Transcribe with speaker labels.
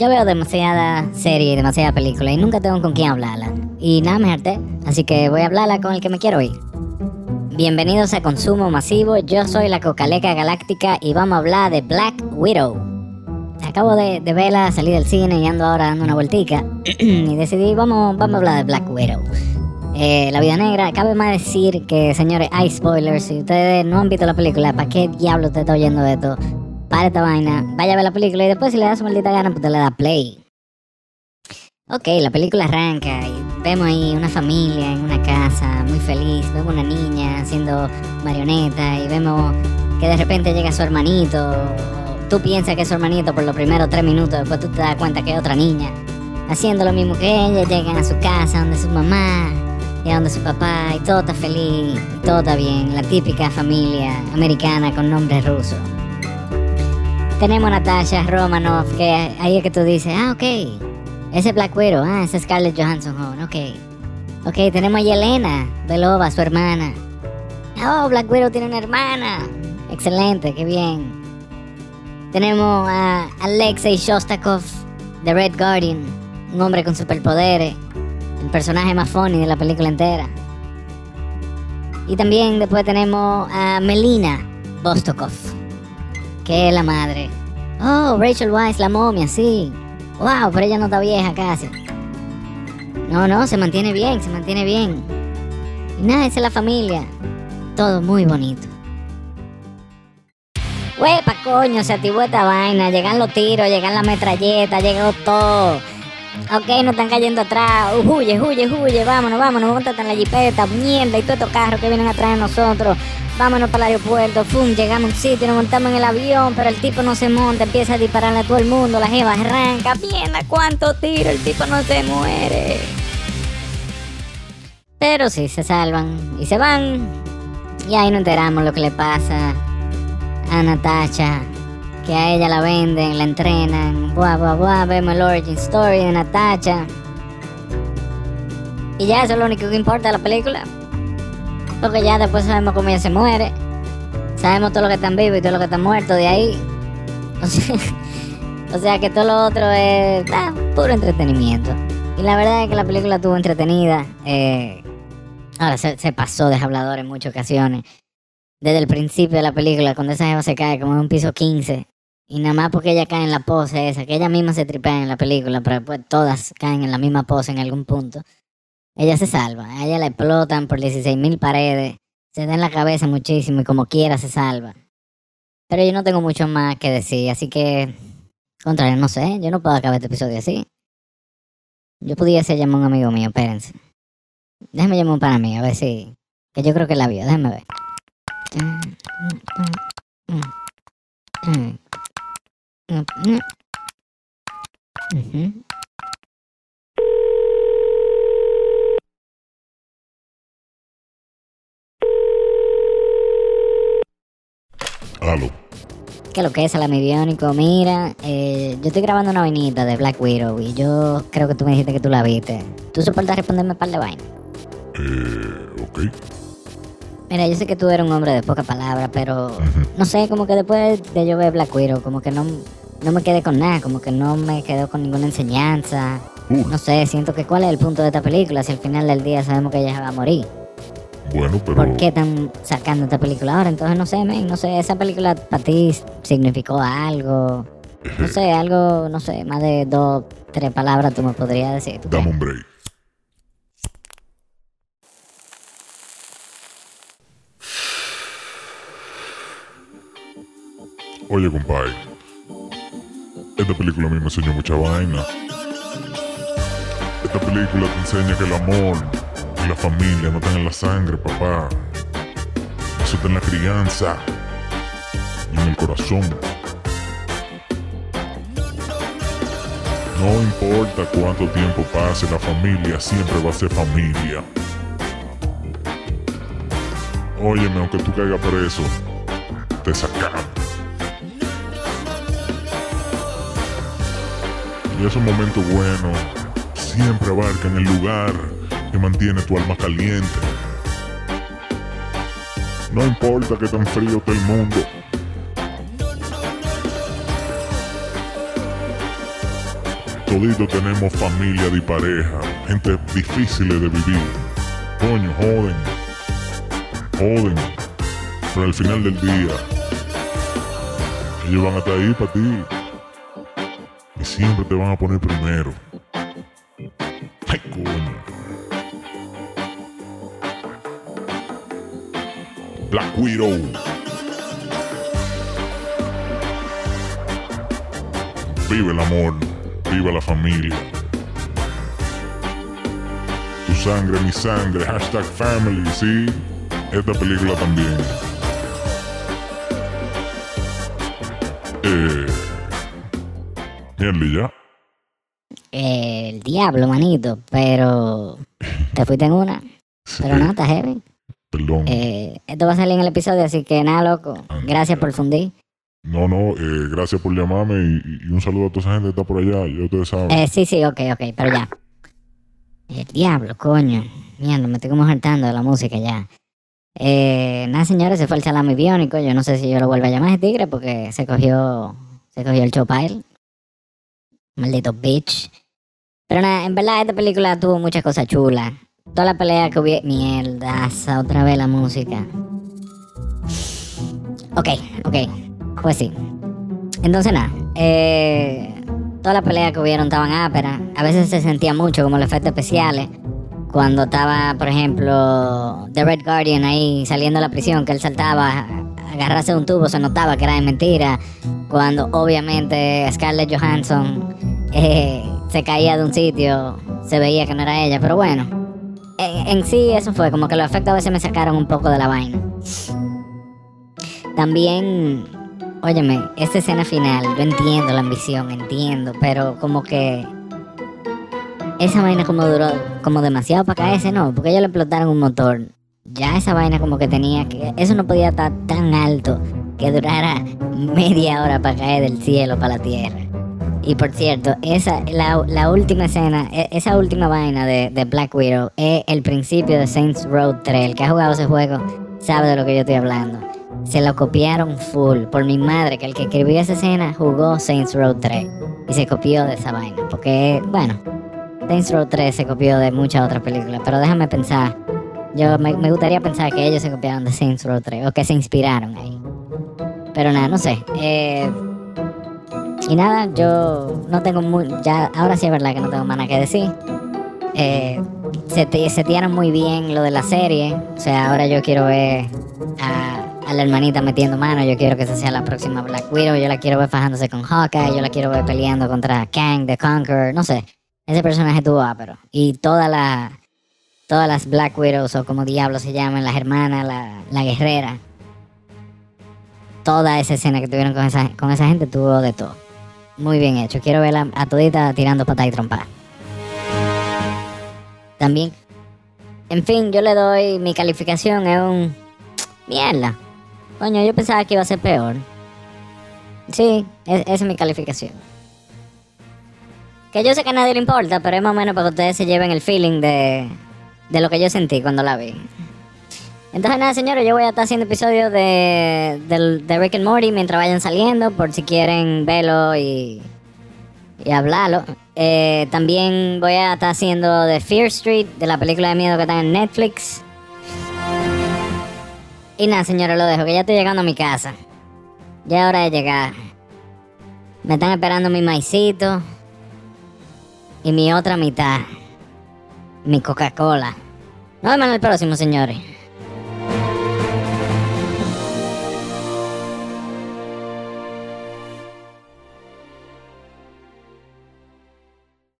Speaker 1: yo veo demasiada serie y demasiada película y nunca tengo con quién hablarla. Y nada, me harté. Así que voy a hablarla con el que me quiero ir. Bienvenidos a Consumo Masivo, yo soy la Cocaleca Galáctica y vamos a hablar de Black Widow. Acabo de, verla, salí del cine y ando ahora dando una vueltica y decidí, vamos, vamos a hablar de Black Widow. Eh, la vida negra, cabe más decir que, señores, hay spoilers. Si ustedes no han visto la película, ¿para qué diablo usted está oyendo esto? Para esta vaina, vaya a ver la película y después si le da su maldita gana, pues te le da play. Ok, la película arranca y vemos ahí una familia en una casa muy feliz, vemos una niña haciendo marioneta y vemos que de repente llega su hermanito. Tú piensas que es su hermanito por los primeros tres minutos, después tú te das cuenta que es otra niña. Haciendo lo mismo que ella, llegan a su casa donde su mamá y donde su papá y todo está feliz, y todo está bien, la típica familia americana con nombre ruso. Tenemos Natasha Romanoff, que ahí es que tú dices, ah, ok, ese Black Widow, ah, ese Scarlett Johansson, oh, ok. Ok, tenemos a Yelena Belova, su hermana. Oh, Black Widow tiene una hermana. Excelente, qué bien. Tenemos a Alexei Shostakov, The Red Guardian, un hombre con superpoderes, el personaje más funny de la película entera. Y también después tenemos a Melina Bostokov que la madre. Oh, Rachel Weisz, la momia, sí. Wow, pero ella no está vieja casi. No, no, se mantiene bien, se mantiene bien. Y nada, esa es la familia. Todo muy bonito. Huepa, coño, se activó esta vaina. Llegan los tiros, llegan las metralletas, llegó todo. Ok, no están cayendo atrás. Uh, huye, huye, huye. Vámonos, vámonos. Montate en la jipeta, mierda. Y todos estos carros que vienen atrás de nosotros vámonos para el aeropuerto, ¡fum! Llegamos a un sitio, nos montamos en el avión, pero el tipo no se monta, empieza a dispararle a todo el mundo, la jeva arranca, ¡Mierda, cuánto tiro, el tipo no se muere. Pero sí, se salvan y se van. Y ahí no enteramos lo que le pasa a Natasha, que a ella la venden, la entrenan, buah, buah, buah, vemos el origin story de Natasha. Y ya eso es lo único que importa de la película. Porque ya después sabemos cómo ella se muere. Sabemos todo lo que están vivos y todo lo que están muertos de ahí. O sea, que todo lo otro es puro entretenimiento. Y la verdad es que la película estuvo entretenida. Eh, ahora se, pasó de hablador en muchas ocasiones. Desde el principio de la película, cuando esa jeva se cae como en un piso 15. Y nada más porque ella cae en la pose esa, que ella misma se tripea en la película, pero después todas caen en la misma pose en algún punto. Ella se salva, a ella la explotan por 16.000 paredes, se da en la cabeza muchísimo y como quiera se salva. Pero yo no tengo mucho más que decir, así que, contrario, no sé, yo no puedo acabar este episodio así. Yo pudiese llamar a un amigo mío, espérense. Déjame llamar un pana mío, a ver si... Que yo creo que la vio, déjame ver. Que lo que es, Alamidiónico, mira, eh, yo estoy grabando una vainita de Black Widow y yo creo que tú me dijiste que tú la viste. ¿Tú soportas responderme un par de vainas?
Speaker 2: Eh, ok.
Speaker 1: Mira, yo sé que tú eres un hombre de poca palabra, pero no sé, como que después de yo ver Black Widow, como que no, no me quedé con nada, como que no me quedó con ninguna enseñanza. No sé, siento que cuál es el punto de esta película si al final del día sabemos que ella se va a morir.
Speaker 2: Bueno, pero...
Speaker 1: ¿Por qué están sacando esta película ahora? Entonces no sé, men, no sé, esa película para ti significó algo. No sé, algo, no sé, más de dos, tres palabras tú me podrías decir.
Speaker 2: Dame un break. Oye, compadre. Esta película a mí me enseñó mucha vaina. Esta película te enseña que el amor la familia no están en la sangre, papá. Eso está en la crianza y en el corazón. No importa cuánto tiempo pase, la familia siempre va a ser familia. Óyeme, aunque tú caigas preso, te sacamos. Y esos momentos buenos siempre abarcan el lugar que mantiene tu alma caliente. No importa que tan frío esté el mundo. toditos tenemos familia y pareja, gente difícil de vivir. Coño, joden, joden, pero al final del día, ellos van a ahí para ti siempre te van a poner primero. Ay, coño. Black Widow. Vive el amor, viva la familia. Tu sangre, mi sangre, hashtag family, sí. Esta película también. Eh. Ya.
Speaker 1: El diablo, manito, pero te fuiste en una. Pero nada, está heavy.
Speaker 2: Perdón.
Speaker 1: Eh, esto va a salir en el episodio, así que nada, loco. Gracias por fundir.
Speaker 2: No, no, eh, gracias por llamarme y, y un saludo a toda esa gente que está por allá. Ya ustedes saben.
Speaker 1: Eh, sí, sí, ok, ok, pero ya. El diablo, coño. Mierda, me estoy como hartando de la música ya. Eh, nada, señores, se fue el salami biónico. Yo no sé si yo lo vuelvo a llamar ese tigre porque se cogió, se cogió el chopile. Maldito bitch. Pero nada, en verdad esta película tuvo muchas cosas chulas. Toda la pelea que hubiera... Mierda, otra vez la música. Ok, ok. Pues sí. Entonces nada, eh, todas las peleas que hubieron estaban áperas. A veces se sentía mucho como los efectos especiales. Cuando estaba, por ejemplo, The Red Guardian ahí saliendo de la prisión, que él saltaba, agarrarse un tubo, se notaba que era de mentira. Cuando obviamente Scarlett Johansson eh, se caía de un sitio, se veía que no era ella. Pero bueno, en, sí eso fue como que los efectos a veces me sacaron un poco de la vaina. También, óyeme, esta escena final, yo entiendo la ambición, entiendo, pero como que esa vaina como duró como demasiado para caerse, no, porque ellos le explotaron un motor. Ya esa vaina como que tenía que, eso no podía estar tan alto que durara media hora para caer del cielo para la tierra. Y por cierto, esa, la, la última escena, e- esa última vaina de, de Black Widow es el principio de Saints Row 3. El que ha jugado ese juego sabe de lo que yo estoy hablando. Se lo copiaron full. Por mi madre, que el que escribió esa escena jugó Saints Row 3. Y se copió de esa vaina. Porque, bueno, Saints Row 3 se copió de muchas otras películas. Pero déjame pensar. Yo me, me gustaría pensar que ellos se copiaron de Saints Row 3. O que se inspiraron ahí. Pero nada, no sé. Eh, y nada, yo no tengo muy. Ya, ahora sí es verdad que no tengo más que decir. Eh, se, te, setearon muy bien lo de la serie. O sea, ahora yo quiero ver a, a la hermanita metiendo mano. Yo quiero que esa sea la próxima Black Widow. Yo la quiero ver fajándose con Hawkeye. Yo la quiero ver peleando contra Kang the Conqueror. No sé. Ese personaje tuvo ápero. Y toda la, todas las Black Widows, o como diablos se llaman, las hermanas, la, la guerrera. Toda esa escena que tuvieron con esa, con esa gente tuvo de todo. Muy bien hecho. Quiero verla a todita tirando patada y trompada. También. En fin, yo le doy mi calificación es un... Mierda. Coño, yo pensaba que iba a ser peor. Sí, es- esa es mi calificación. Que yo sé que a nadie le importa, pero es más o menos para que ustedes se lleven el feeling de, de lo que yo sentí cuando la vi. Entonces nada, señores, yo voy a estar haciendo episodios de, del- de Rick and Morty mientras vayan saliendo, por si quieren verlo y, y hablarlo. Eh, también voy a estar haciendo de Fear Street, de la película de miedo que está en Netflix. Y nada, señores, lo dejo, que ya estoy llegando a mi casa. Ya es hora de llegar. Me están esperando mi maicito y mi otra mitad. Mi Coca-Cola. Nos vemos en el próximo, señores.